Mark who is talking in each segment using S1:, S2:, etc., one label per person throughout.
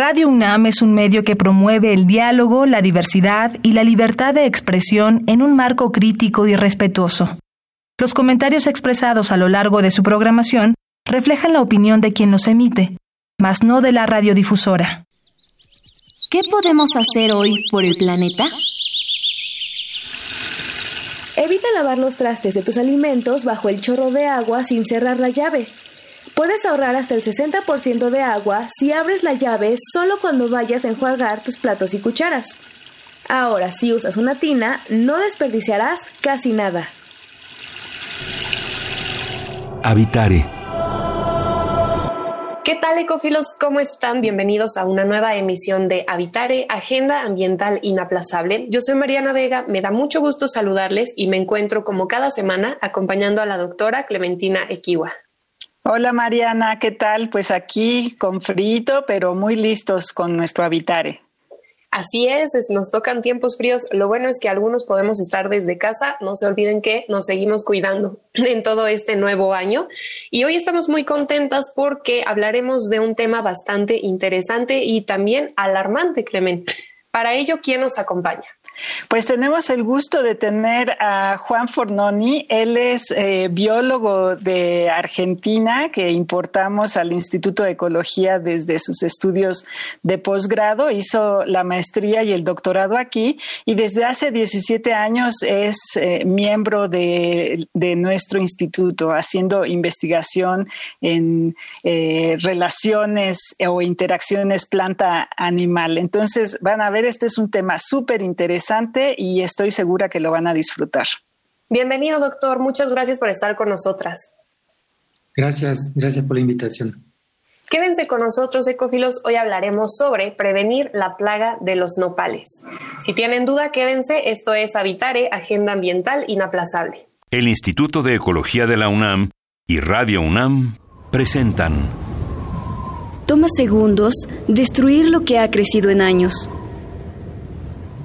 S1: Radio UNAM es un medio que promueve el diálogo, la diversidad y la libertad de expresión en un marco crítico y respetuoso. Los comentarios expresados a lo largo de su programación reflejan la opinión de quien los emite, mas no de la radiodifusora.
S2: ¿Qué podemos hacer hoy por el planeta?
S3: Evita lavar los trastes de tus alimentos bajo el chorro de agua sin cerrar la llave. Puedes ahorrar hasta el 60% de agua si abres la llave solo cuando vayas a enjuagar tus platos y cucharas. Ahora, si usas una tina, no desperdiciarás casi nada.
S4: Habitare.
S5: ¿Qué tal ecofilos? ¿Cómo están? Bienvenidos a una nueva emisión de Habitare, Agenda Ambiental Inaplazable. Yo soy Mariana Vega, me da mucho gusto saludarles y me encuentro como cada semana acompañando a la doctora Clementina Equiwa.
S6: Hola Mariana, ¿qué tal? Pues aquí con frito, pero muy listos con nuestro habitare.
S5: Así es, nos tocan tiempos fríos. Lo bueno es que algunos podemos estar desde casa. No se olviden que nos seguimos cuidando en todo este nuevo año. Y hoy estamos muy contentas porque hablaremos de un tema bastante interesante y también alarmante, Clemen. Para ello, ¿quién nos acompaña?
S6: Pues tenemos el gusto de tener a Juan Fornoni. Él es eh, biólogo de Argentina que importamos al Instituto de Ecología desde sus estudios de posgrado. Hizo la maestría y el doctorado aquí y desde hace 17 años es eh, miembro de, nuestro instituto haciendo investigación en eh, relaciones o interacciones planta-animal. Entonces van a ver, este es un tema súper interesante y estoy segura que lo van a disfrutar.
S5: Bienvenido, doctor. Muchas gracias por estar con nosotras.
S7: Gracias, gracias por la invitación.
S5: Quédense con nosotros, ecófilos. Hoy hablaremos sobre prevenir la plaga de los nopales. Si tienen duda, quédense. Esto es Habitare, Agenda Ambiental Inaplazable.
S4: El Instituto de Ecología de la UNAM y Radio UNAM presentan.
S2: Toma segundos destruir lo que ha crecido en años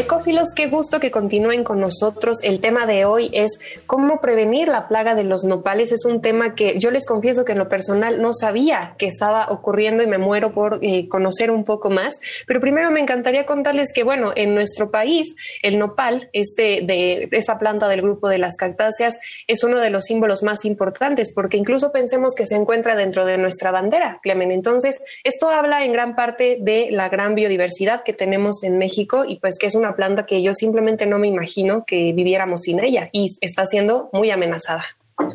S5: Ecófilos, qué gusto que continúen con nosotros. El tema de hoy es cómo prevenir la plaga de los nopales. Es un tema que yo les confieso que en lo personal no sabía que estaba ocurriendo y me muero por eh, conocer un poco más. Pero primero me encantaría contarles que, bueno, en nuestro país el nopal, este de esa planta del grupo de las cactáceas, es uno de los símbolos más importantes porque incluso pensemos que se encuentra dentro de nuestra bandera, Clemen. Entonces, esto habla en gran parte de la gran biodiversidad que tenemos en México y pues que es una planta que yo simplemente no me imagino que viviéramos sin ella y está siendo muy amenazada.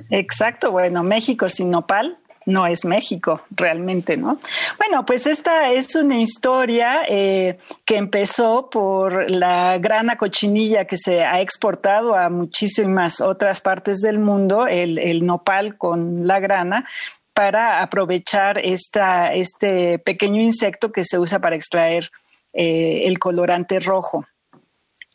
S6: Exacto, bueno, México sin nopal no es México realmente, ¿no? Bueno, pues esta es una historia eh, que empezó por la grana cochinilla que se ha exportado a muchísimas otras partes del mundo, el, nopal con la grana, para aprovechar esta, este pequeño insecto que se usa para extraer eh, el colorante rojo.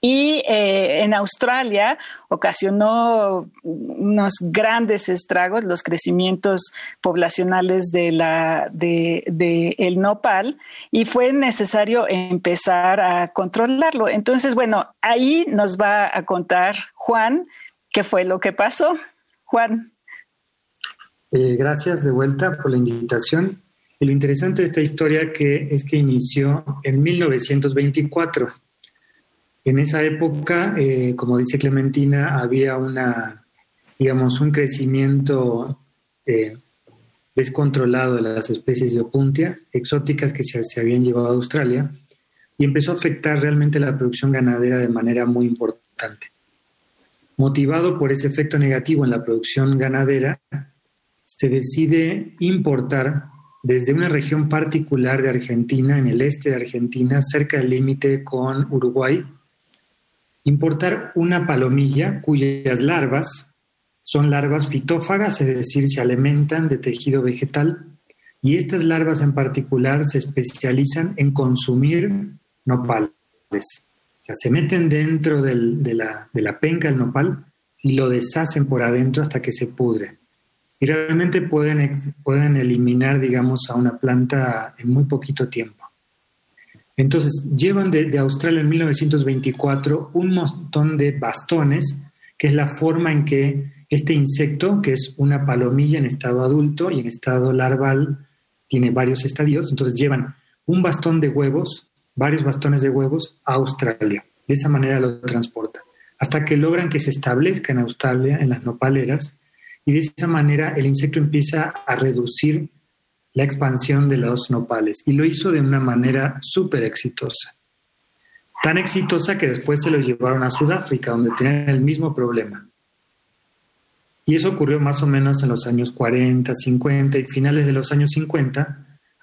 S6: Y eh, en Australia ocasionó unos grandes estragos, los crecimientos poblacionales de la, de, el nopal, y fue necesario empezar a controlarlo. Entonces, bueno, ahí nos va a contar Juan qué fue lo que pasó. Juan.
S7: Eh, gracias de vuelta por la invitación. Y lo interesante de esta historia que es que inició en 1924 en esa época, eh, como dice Clementina, había una, digamos, un crecimiento eh, descontrolado de las especies de opuntia exóticas que se, se, habían llevado a Australia y empezó a afectar realmente la producción ganadera de manera muy importante. Motivado por ese efecto negativo en la producción ganadera, se decide importar desde una región particular de Argentina, en el este de Argentina, cerca del límite con Uruguay, Importar una palomilla cuyas larvas son larvas fitófagas, es decir, se alimentan de tejido vegetal, y estas larvas en particular se especializan en consumir nopales. O sea, se meten dentro de, la, de la penca del nopal y lo deshacen por adentro hasta que se pudre. Y realmente pueden, pueden eliminar, digamos, a una planta en muy poquito tiempo. Entonces, llevan de, Australia en 1924 un montón de bastones, que es la forma en que este insecto, que es una palomilla en estado adulto y en estado larval, tiene varios estadios, entonces llevan un bastón de huevos, varios bastones de huevos a Australia. De esa manera lo transportan, hasta que logran que se establezca en Australia, en las nopaleras, y de esa manera el insecto empieza a reducir la expansión de los nopales y lo hizo de una manera súper exitosa. Tan exitosa que después se lo llevaron a Sudáfrica, donde tenían el mismo problema. Y eso ocurrió más o menos en los años 40, 50 y finales de los años 50.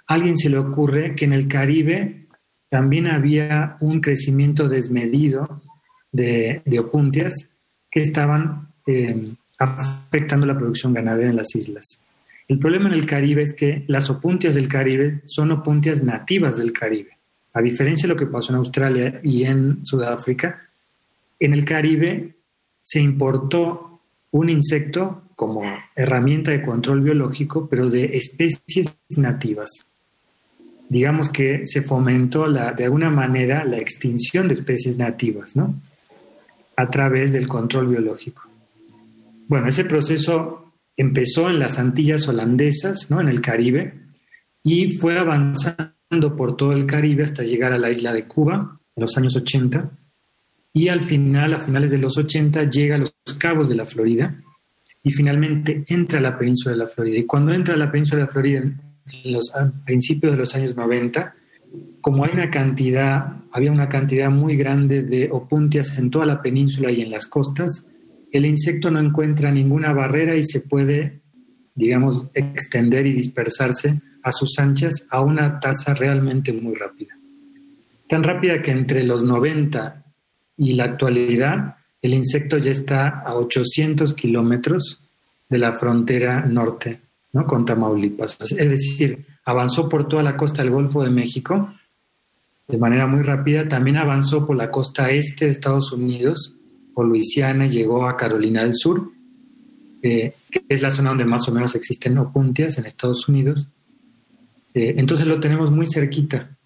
S7: A alguien se le ocurre que en el Caribe también había un crecimiento desmedido de, opuntias que estaban eh, afectando la producción ganadera en las islas. El problema en el Caribe es que las opuntias del Caribe son opuntias nativas del Caribe. A diferencia de lo que pasó en Australia y en Sudáfrica, en el Caribe se importó un insecto como herramienta de control biológico, pero de especies nativas. Digamos que se fomentó la, de alguna manera la extinción de especies nativas, ¿no? A través del control biológico. Bueno, ese proceso empezó en las Antillas holandesas, ¿no? En el Caribe, y fue avanzando por todo el Caribe hasta llegar a la isla de Cuba en los años 80 y al final, a finales de los 80, llega a los cabos de la Florida y finalmente entra a la península de la Florida. Y cuando entra a la península de la Florida en los principios de los años 90, como hay una cantidad, había una cantidad muy grande de opuntias en toda la península y en las costas, el insecto no encuentra ninguna barrera y se puede, digamos, extender y dispersarse a sus anchas a una tasa realmente muy rápida. Tan rápida que entre los 90 y la actualidad, el insecto ya está a 800 kilómetros de la frontera norte, ¿no? Con Tamaulipas. Es decir, avanzó por toda la costa del Golfo de México de manera muy rápida. También avanzó por la costa este de Estados Unidos o Luisiana llegó a Carolina del Sur, eh, que es la zona donde más o menos existen opuntias en Estados Unidos. Eh, entonces lo tenemos muy cerquita.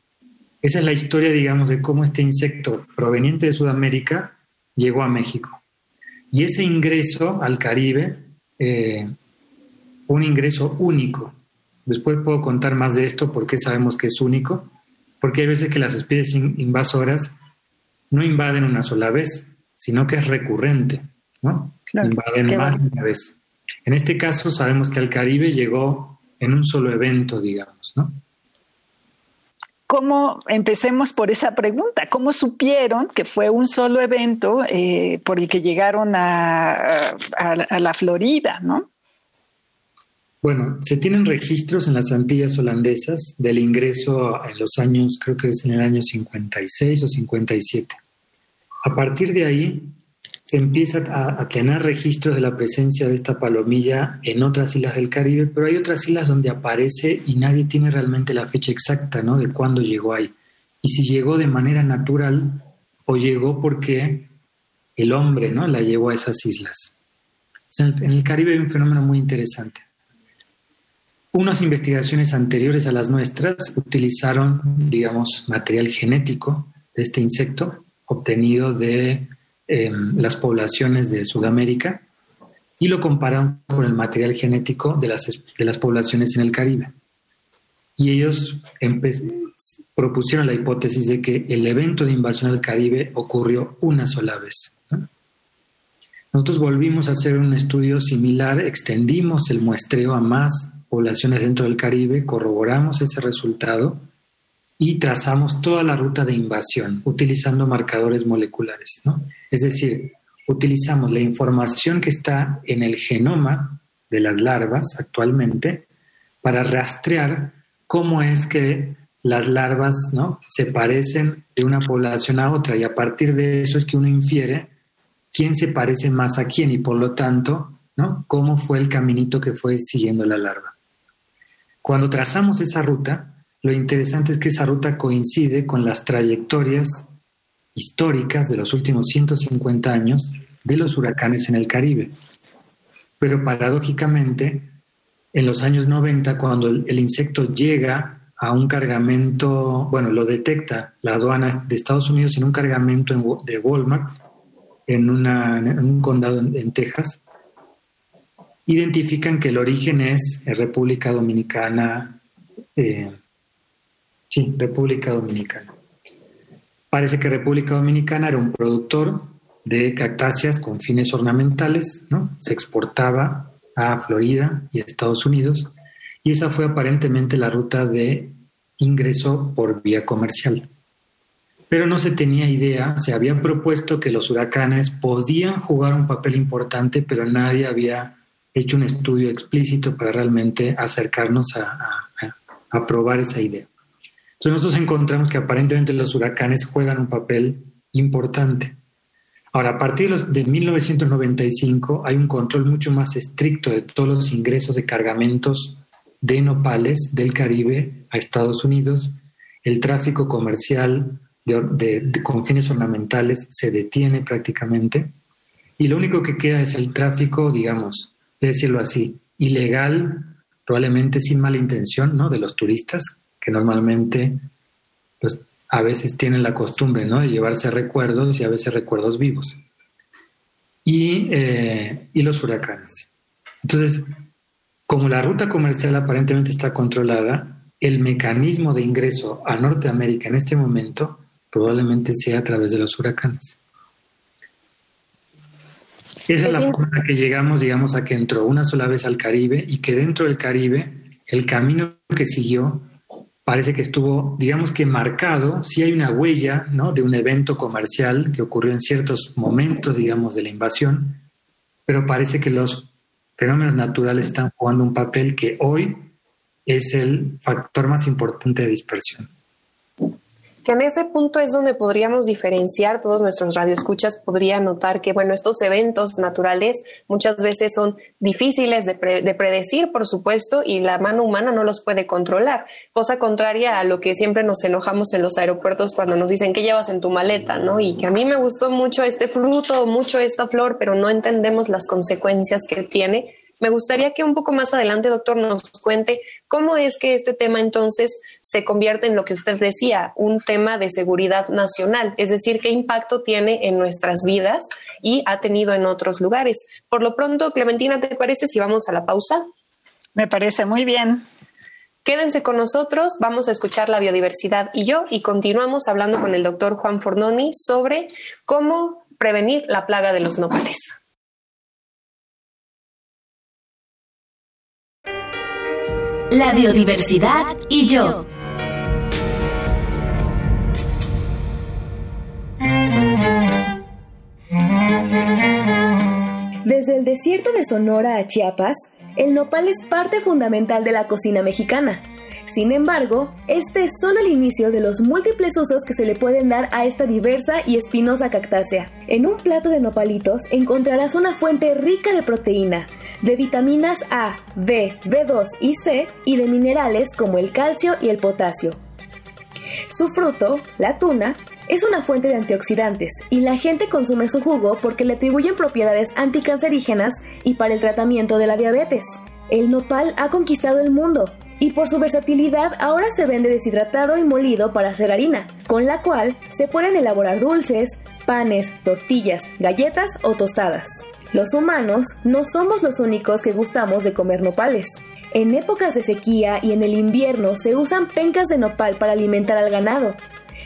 S7: Esa es la historia, digamos, de cómo este insecto proveniente de Sudamérica llegó a México. Y ese ingreso al Caribe eh, un ingreso único. Después puedo contar más de esto porque sabemos que es único, porque hay veces que las especies invasoras no invaden una sola vez, sino que es recurrente, ¿no? Invaden más de una vez. En este caso sabemos que al Caribe llegó en un solo evento, digamos, ¿no?
S6: ¿Cómo, empecemos por esa pregunta, cómo supieron que fue un solo evento eh, por el que llegaron a, a, la Florida, ¿no?
S7: Bueno, se tienen registros en las Antillas holandesas del ingreso en los años, creo que es en el año 56 o 57. A partir de ahí se empieza a, tener registros de la presencia de esta palomilla en otras islas del Caribe, pero hay otras islas donde aparece y nadie tiene realmente la fecha exacta ¿no? de cuándo llegó ahí. Y si llegó de manera natural o llegó porque el hombre ¿no? la llevó a esas islas. En el Caribe hay un fenómeno muy interesante. Unas investigaciones anteriores a las nuestras utilizaron, digamos, material genético de este insecto obtenido de em, las poblaciones de Sudamérica y lo comparan con el material genético de las, de las poblaciones en el Caribe. Y ellos propusieron la hipótesis de que el evento de invasión al Caribe ocurrió una sola vez. Nosotros volvimos a hacer un estudio similar, extendimos el muestreo a más poblaciones dentro del Caribe, corroboramos ese resultado y trazamos toda la ruta de invasión utilizando marcadores moleculares. ¿no? Es decir, utilizamos la información que está en el genoma de las larvas actualmente para rastrear cómo es que las larvas ¿no? se parecen de una población a otra y a partir de eso es que uno infiere quién se parece más a quién y por lo tanto ¿no? cómo fue el caminito que fue siguiendo la larva. Cuando trazamos esa ruta, lo interesante es que esa ruta coincide con las trayectorias históricas de los últimos 150 años de los huracanes en el Caribe. Pero paradójicamente, en los años 90, cuando el, insecto llega a un cargamento, bueno, lo detecta la aduana de Estados Unidos en un cargamento de Walmart, en, un condado en, Texas, identifican que el origen es República Dominicana, eh, sí, República Dominicana. Parece que República Dominicana era un productor de cactáceas con fines ornamentales, ¿no? Se exportaba a Florida y a Estados Unidos y esa fue aparentemente la ruta de ingreso por vía comercial. Pero no se tenía idea, se había propuesto que los huracanes podían jugar un papel importante, pero nadie había hecho un estudio explícito para realmente acercarnos a, a probar esa idea. Entonces nosotros encontramos que aparentemente los huracanes juegan un papel importante. Ahora, a partir de 1995 hay un control mucho más estricto de todos los ingresos de cargamentos de nopales del Caribe a Estados Unidos. El tráfico comercial de, con fines ornamentales se detiene prácticamente. Y lo único que queda es el tráfico, digamos, de decirlo así, ilegal, probablemente sin mala intención, ¿no? De los turistas que normalmente pues, a veces tienen la costumbre ¿no? de llevarse recuerdos y a veces recuerdos vivos. Y, eh, y los huracanes. Entonces, como la ruta comercial aparentemente está controlada, el mecanismo de ingreso a Norteamérica en este momento probablemente sea a través de los huracanes. Esa es la forma en la que llegamos, digamos, a que entró una sola vez al Caribe y que dentro del Caribe el camino que siguió parece que estuvo, digamos que marcado, sí hay una huella ¿no? de un evento comercial que ocurrió en ciertos momentos, digamos, de la invasión, pero parece que los fenómenos naturales están jugando un papel que hoy es el factor más importante de dispersión
S5: que en ese punto es donde podríamos diferenciar, todos nuestros radioescuchas podrían notar que, bueno, estos eventos naturales muchas veces son difíciles de, predecir, por supuesto, y la mano humana no los puede controlar, cosa contraria a lo que siempre nos enojamos en los aeropuertos cuando nos dicen que llevas en tu maleta, ¿no? Y que a mí me gustó mucho este fruto, mucho esta flor, pero no entendemos las consecuencias que tiene. Me gustaría que un poco más adelante, doctor, nos cuente ¿Cómo es que este tema entonces se convierte en lo que usted decía, un tema de seguridad nacional? Es decir, ¿qué impacto tiene en nuestras vidas y ha tenido en otros lugares? Por lo pronto, Clementina, ¿te parece si vamos a la pausa?
S6: Me parece muy bien.
S5: Quédense con nosotros, vamos a escuchar la biodiversidad y yo y continuamos hablando con el doctor Juan Fornoni sobre cómo prevenir la plaga de los nopales.
S8: La biodiversidad y yo.
S3: Desde el desierto de Sonora a Chiapas, el nopal es parte fundamental de la cocina mexicana. Sin embargo, este es solo el inicio de los múltiples usos que se le pueden dar a esta diversa y espinosa cactácea. En un plato de nopalitos encontrarás una fuente rica de proteína, de vitaminas A, B, B2 y C y de minerales como el calcio y el potasio. Su fruto, la tuna, es una fuente de antioxidantes y la gente consume su jugo porque le atribuyen propiedades anticancerígenas y para el tratamiento de la diabetes. El nopal ha conquistado el mundo y por su versatilidad ahora se vende deshidratado y molido para hacer harina, con la cual se pueden elaborar dulces, panes, tortillas, galletas o tostadas. Los humanos no somos los únicos que gustamos de comer nopales. En épocas de sequía y en el invierno se usan pencas de nopal para alimentar al ganado.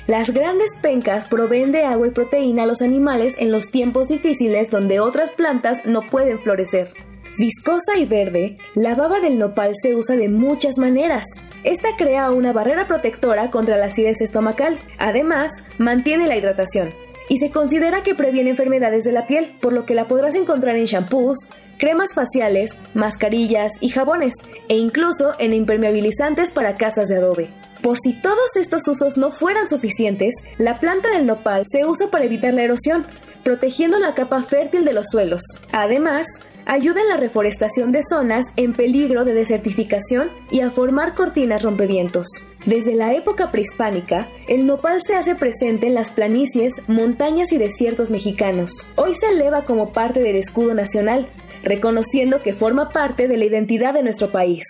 S3: Las grandes pencas proveen de agua y proteína a los animales en los tiempos difíciles donde otras plantas no pueden florecer. Viscosa y verde, la baba del nopal se usa de muchas maneras. Esta crea una barrera protectora contra la acidez estomacal. Además, mantiene la hidratación y se considera que previene enfermedades de la piel, por lo que la podrás encontrar en shampoos, cremas faciales, mascarillas y jabones, e incluso en impermeabilizantes para casas de adobe. Por si todos estos usos no fueran suficientes, la planta del nopal se usa para evitar la erosión, protegiendo la capa fértil de los suelos. Además, ayuda en la reforestación de zonas en peligro de desertificación y a formar cortinas rompevientos. Desde la época prehispánica, el nopal se hace presente en las planicies, montañas y desiertos mexicanos. Hoy se eleva como parte del escudo nacional, reconociendo que forma parte de la identidad de nuestro país.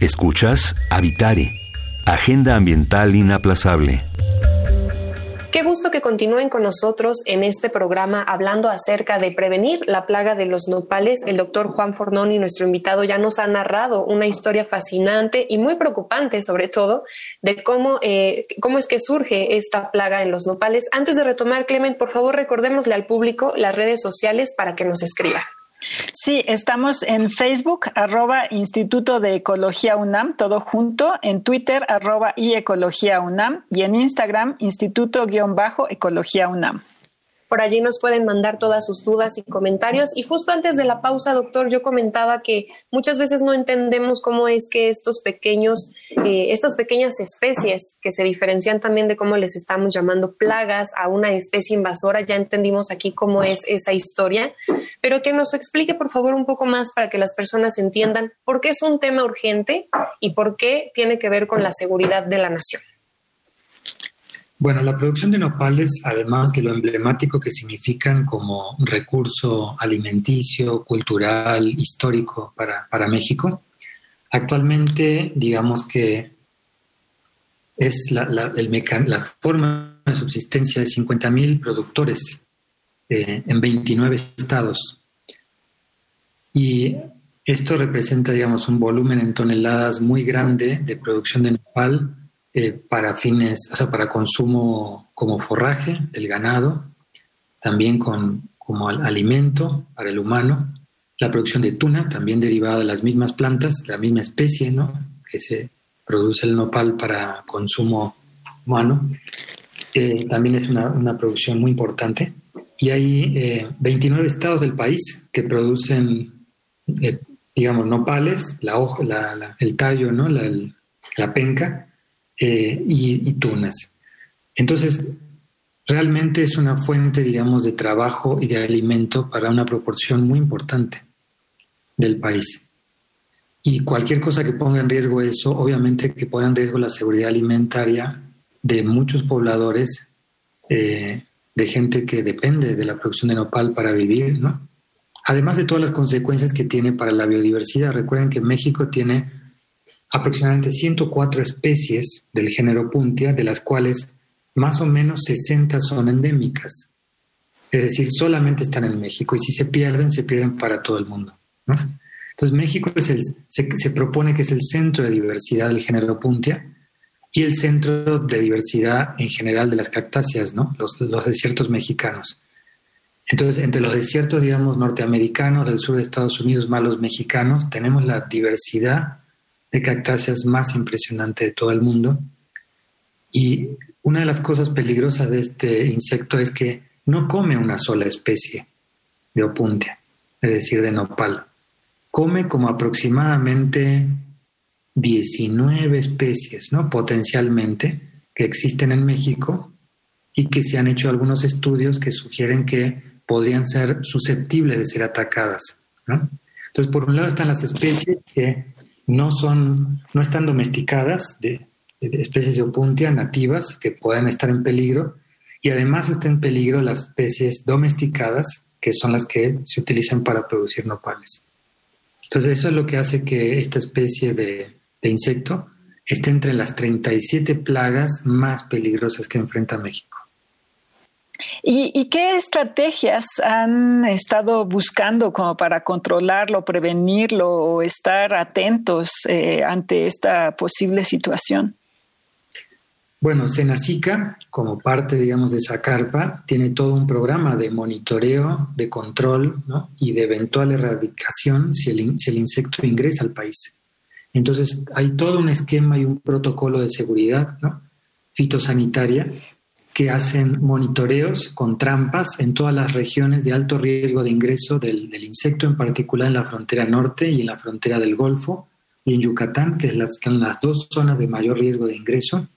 S4: Escuchas Habitare, Agenda Ambiental Inaplazable.
S5: Qué gusto que continúen con nosotros en este programa hablando acerca de prevenir la plaga de los nopales. El doctor Juan Fornoni, nuestro invitado, ya nos ha narrado una historia fascinante y muy preocupante, sobre todo, de cómo, eh, cómo es que surge esta plaga en los nopales. Antes de retomar, Clement, por favor, recordémosle al público las redes sociales para que nos escriba.
S6: Sí, estamos en Facebook, arroba Instituto de Ecología UNAM, todo junto, en Twitter, arroba y Ecología UNAM, y en Instagram, Instituto-Ecología UNAM.
S5: Por allí nos pueden mandar todas sus dudas y comentarios. Y justo antes de la pausa, doctor, yo comentaba que muchas veces no entendemos cómo es que estos pequeños, eh, estas pequeñas especies que se diferencian también de cómo les estamos llamando plagas a una especie invasora, ya entendimos aquí cómo es esa historia, pero que nos explique por favor un poco más para que las personas entiendan por qué es un tema urgente y por qué tiene que ver con la seguridad de la nación.
S7: Bueno, la producción de nopales, además de lo emblemático que significan como recurso alimenticio, cultural, histórico para, México, actualmente digamos que es la, la, forma de subsistencia de 50.000 productores eh, en 29 estados. Y esto representa, digamos, un volumen en toneladas muy grande de producción de nopal eh, para fines, o sea, para consumo como forraje del ganado, también con, como alimento para el humano, la producción de tuna, también derivada de las mismas plantas, la misma especie, ¿no? Que se produce el nopal para consumo humano, eh, también es una, una, producción muy importante. Y hay 29 eh, estados del país que producen, digamos, nopales, la hoja, la, el tallo, ¿no? La penca, eh, y, tunas. Entonces, realmente es una fuente, digamos, de trabajo y de alimento para una proporción muy importante del país. Y cualquier cosa que ponga en riesgo eso, obviamente que ponga en riesgo la seguridad alimentaria de muchos pobladores, eh, de gente que depende de la producción de nopal para vivir, ¿no? Además de todas las consecuencias que tiene para la biodiversidad. Recuerden que México tiene aproximadamente 104 especies del género Puntia, de las cuales más o menos 60 son endémicas. Es decir, solamente están en México y si se pierden, se pierden para todo el mundo. Entonces México es el, se, propone que es el centro de diversidad del género Puntia y el centro de diversidad en general de las cactáceas, ¿no? los, los desiertos mexicanos. Entonces, entre los desiertos, digamos, norteamericanos del sur de Estados Unidos más los mexicanos, tenemos la diversidad de cactáceas más impresionante de todo el mundo. Y una de las cosas peligrosas de este insecto es que no come una sola especie de opuntia, es decir, de nopal. Come como aproximadamente 19 especies, ¿no? Potencialmente, que existen en México y que se han hecho algunos estudios que sugieren que podrían ser susceptibles de ser atacadas, Entonces, por un lado están las especies que no son, no están domesticadas de, especies de opuntia nativas que puedan estar en peligro y además están en peligro las especies domesticadas que son las que se utilizan para producir nopales. Entonces eso es lo que hace que esta especie de, de insecto esté entre las 37 plagas más peligrosas que enfrenta México.
S6: ¿Y, qué estrategias han estado buscando como para controlarlo, prevenirlo o estar atentos eh, ante esta posible situación?
S7: Bueno, Senacica, como parte, digamos, de esa carpa, tiene todo un programa de monitoreo, de control y de eventual erradicación si el, si el insecto ingresa al país. Entonces, hay todo un esquema y un protocolo de seguridad fitosanitaria que hacen monitoreos con trampas en todas las regiones de alto riesgo de ingreso del, insecto, en particular en la frontera norte y en la frontera del Golfo y en Yucatán, que están las dos zonas de mayor riesgo de ingreso.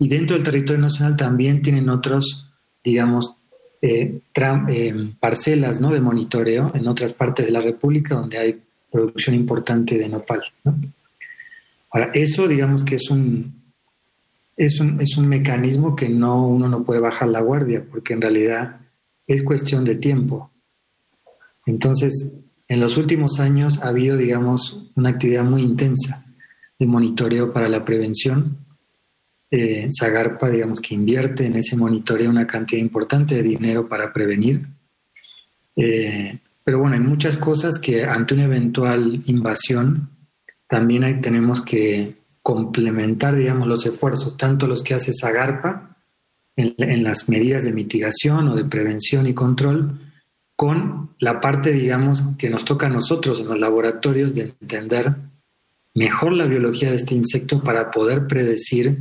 S7: y dentro del territorio nacional también tienen otros, digamos, eh, eh, parcelas ¿no? de monitoreo en otras partes de la República donde hay producción importante de nopal. Ahora, eso digamos que es un, es un, es un mecanismo que no, uno no puede bajar la guardia, porque en realidad es cuestión de tiempo. Entonces, en los últimos años ha habido, digamos, una actividad muy intensa de monitoreo para la prevención. Eh, Zagarpa, digamos, que invierte en ese monitoreo una cantidad importante de dinero para prevenir. Eh, pero bueno, hay muchas cosas que ante una eventual invasión también tenemos que complementar, digamos, los esfuerzos, tanto los que hace Zagarpa en, en las medidas de mitigación o de prevención y control, con la parte, digamos, que nos toca a nosotros en los laboratorios de entender mejor la biología de este insecto para poder predecir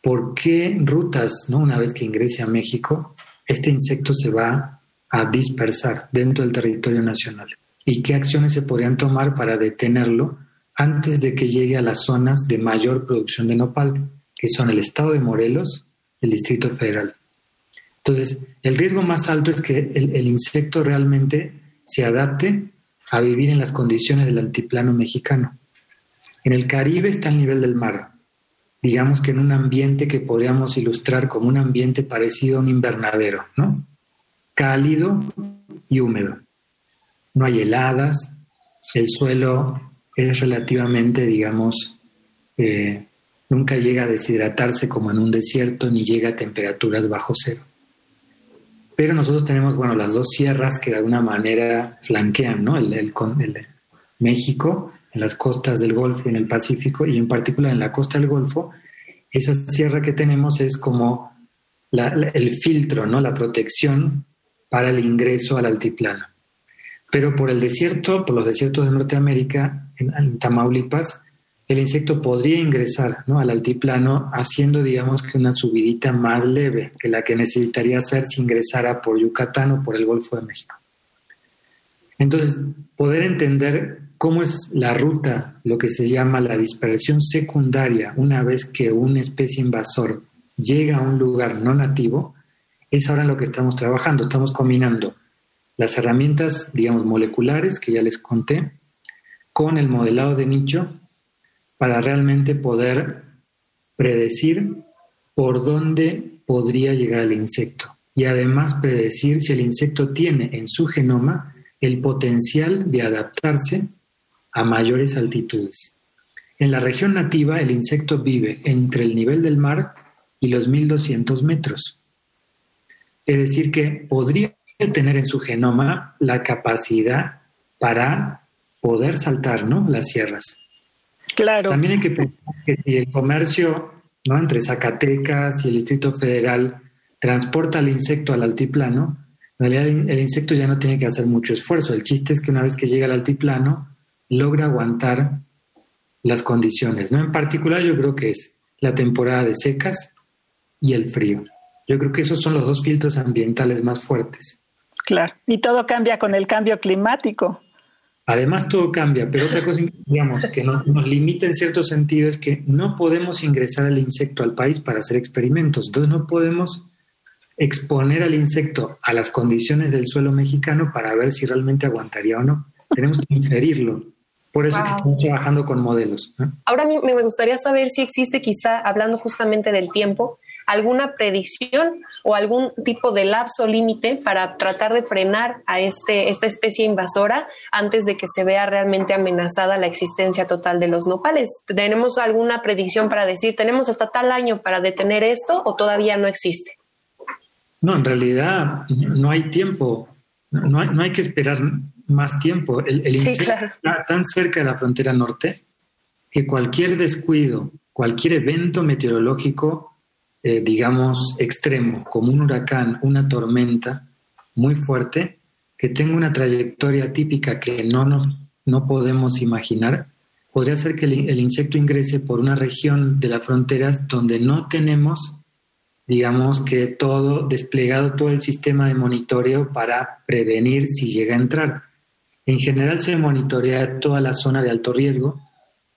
S7: por qué rutas, ¿no? una vez que ingrese a México, este insecto se va a dispersar dentro del territorio nacional y qué acciones se podrían tomar para detenerlo antes de que llegue a las zonas de mayor producción de nopal, que son el estado de Morelos, el Distrito Federal. Entonces, el riesgo más alto es que el, insecto realmente se adapte a vivir en las condiciones del altiplano mexicano. En el Caribe está al nivel del mar, digamos que en un ambiente que podríamos ilustrar como un ambiente parecido a un invernadero, ¿no? Cálido y húmedo. No hay heladas, el suelo es relativamente, digamos, eh, nunca llega a deshidratarse como en un desierto ni llega a temperaturas bajo cero. Pero nosotros tenemos, bueno, las dos sierras que de alguna manera flanquean, ¿no? El, México, en las costas del Golfo y en el Pacífico, y en particular en la costa del Golfo, esa sierra que tenemos es como el filtro, ¿no? La protección para el ingreso al altiplano. Pero por el desierto, por los desiertos de Norteamérica, en Tamaulipas, el insecto podría ingresar ¿no? al altiplano haciendo, digamos, que una subidita más leve que la que necesitaría hacer si ingresara por Yucatán o por el Golfo de México. Entonces, poder entender cómo es la ruta, lo que se llama la dispersión secundaria, una vez que una especie invasor llega a un lugar no nativo, es ahora lo que estamos trabajando. Estamos combinando las herramientas, digamos, moleculares que ya les conté, con el modelado de nicho para realmente poder predecir por dónde podría llegar el insecto y además predecir si el insecto tiene en su genoma el potencial de adaptarse a mayores altitudes. En la región nativa el insecto vive entre el nivel del mar y los 1200 metros. Es decir, que podría tener en su genoma la capacidad para poder saltar ¿no? las sierras.
S6: Claro.
S7: También hay que pensar que si el comercio ¿no? entre Zacatecas y el Distrito Federal transporta el insecto al altiplano, en realidad el insecto ya no tiene que hacer mucho esfuerzo. El chiste es que una vez que llega al altiplano, logra aguantar las condiciones. ¿no? En particular yo creo que es la temporada de secas y el frío. Yo creo que esos son los dos filtros ambientales más fuertes.
S6: Claro, y todo cambia con el cambio climático.
S7: Además, todo cambia, pero otra cosa, digamos, que nos, limita en cierto sentido es que no podemos ingresar al insecto al país para hacer experimentos. Entonces, no podemos exponer al insecto a las condiciones del suelo mexicano para ver si realmente aguantaría o no. Tenemos que inferirlo. Por eso estamos trabajando con modelos.
S5: Ahora me gustaría saber si existe quizá, hablando justamente del tiempo, alguna predicción o algún tipo de lapso límite para tratar de frenar a este, esta especie invasora antes de que se vea realmente amenazada la existencia total de los nopales. ¿Tenemos alguna predicción para decir, tenemos hasta tal año para detener esto o todavía no existe?
S7: No, en realidad no hay tiempo, no hay, no hay que esperar más tiempo. El, el insecto está tan cerca de la frontera norte que cualquier descuido, cualquier evento meteorológico eh, digamos, extremo, como un huracán, una tormenta muy fuerte, que tenga una trayectoria típica que no, nos, no podemos imaginar, podría ser que el, insecto ingrese por una región de las fronteras donde no tenemos, digamos, que todo desplegado, todo el sistema de monitoreo para prevenir si llega a entrar. En general se monitorea toda la zona de alto riesgo,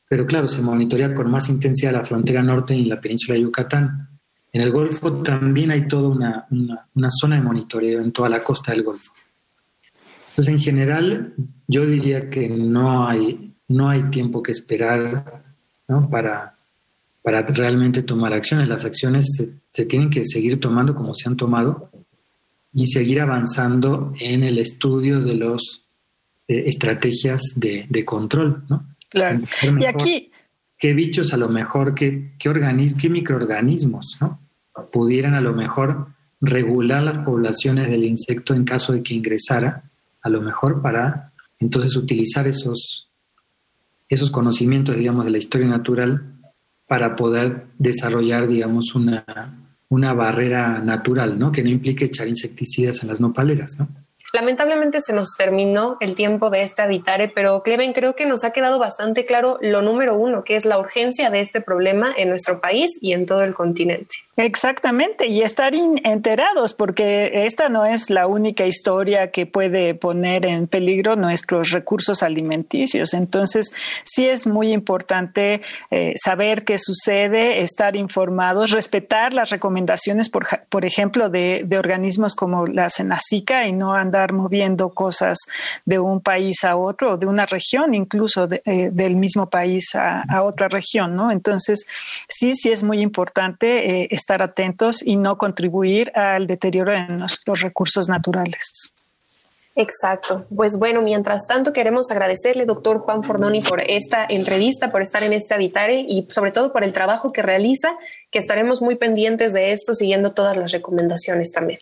S7: pero claro, se monitorea con más intensidad la frontera norte y la península de Yucatán. En el Golfo también hay toda una, una, zona de monitoreo en toda la costa del Golfo. Entonces, en general, yo diría que no hay, no hay tiempo que esperar para, para realmente tomar acciones. Las acciones se, tienen que seguir tomando como se han tomado y seguir avanzando en el estudio de las eh, estrategias de, control. ¿no?
S6: Claro. Y aquí,
S7: qué bichos a lo mejor, qué, qué, qué microorganismos ¿no? Pudieran a lo mejor regular las poblaciones del insecto en caso de que ingresara, a lo mejor para entonces utilizar esos, esos conocimientos, digamos, de la historia natural para poder desarrollar, digamos, una, una barrera natural, ¿no? Que no implique echar insecticidas en las nopaleras, ¿no?
S5: Lamentablemente se nos terminó el tiempo de este Habitare, pero Cleven, creo que nos ha quedado bastante claro lo número uno, que es la urgencia de este problema en nuestro país y en todo el continente.
S6: Exactamente, y estar enterados, porque esta no es la única historia que puede poner en peligro nuestros recursos alimenticios. Entonces, sí es muy importante eh, saber qué sucede, estar informados, respetar las recomendaciones, por, ejemplo, de, de organismos como la Senacica y no andar moviendo cosas de un país a otro, de una región, incluso eh, del mismo país a, otra región, ¿no? Entonces, sí, sí es muy importante eh, estar atentos y no contribuir al deterioro de nuestros recursos naturales.
S5: Exacto. Pues bueno, mientras tanto queremos agradecerle, doctor Juan Fornoni, por esta entrevista, por estar en este Habitare y sobre todo por el trabajo que realiza, que estaremos muy pendientes de esto, siguiendo todas las recomendaciones también.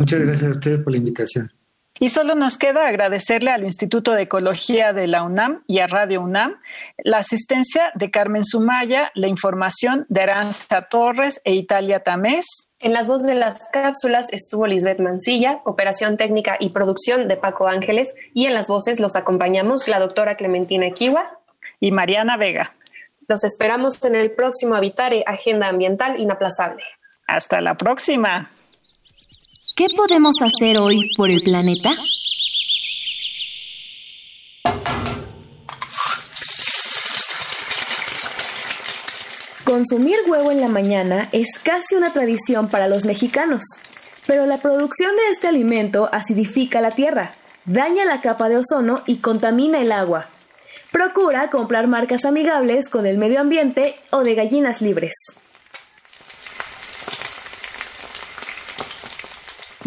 S7: Muchas gracias a ustedes por la invitación.
S6: Y solo nos queda agradecerle al Instituto de Ecología de la UNAM y a Radio UNAM la asistencia de Carmen Sumaya, la información de Aranza Torres e Italia Tamés.
S5: En las voces de las cápsulas estuvo Lisbeth Mancilla, operación técnica y producción de Paco Ángeles, y en las voces los acompañamos la doctora Clementina Kiwa
S6: y Mariana Vega.
S5: Los esperamos en el próximo Habitare Agenda Ambiental Inaplazable.
S6: Hasta la próxima.
S8: ¿Qué podemos hacer hoy por el planeta?
S3: Consumir huevo en la mañana es casi una tradición para los mexicanos, pero la producción de este alimento acidifica la tierra, daña la capa de ozono y contamina el agua. Procura comprar marcas amigables con el medio ambiente o de gallinas libres.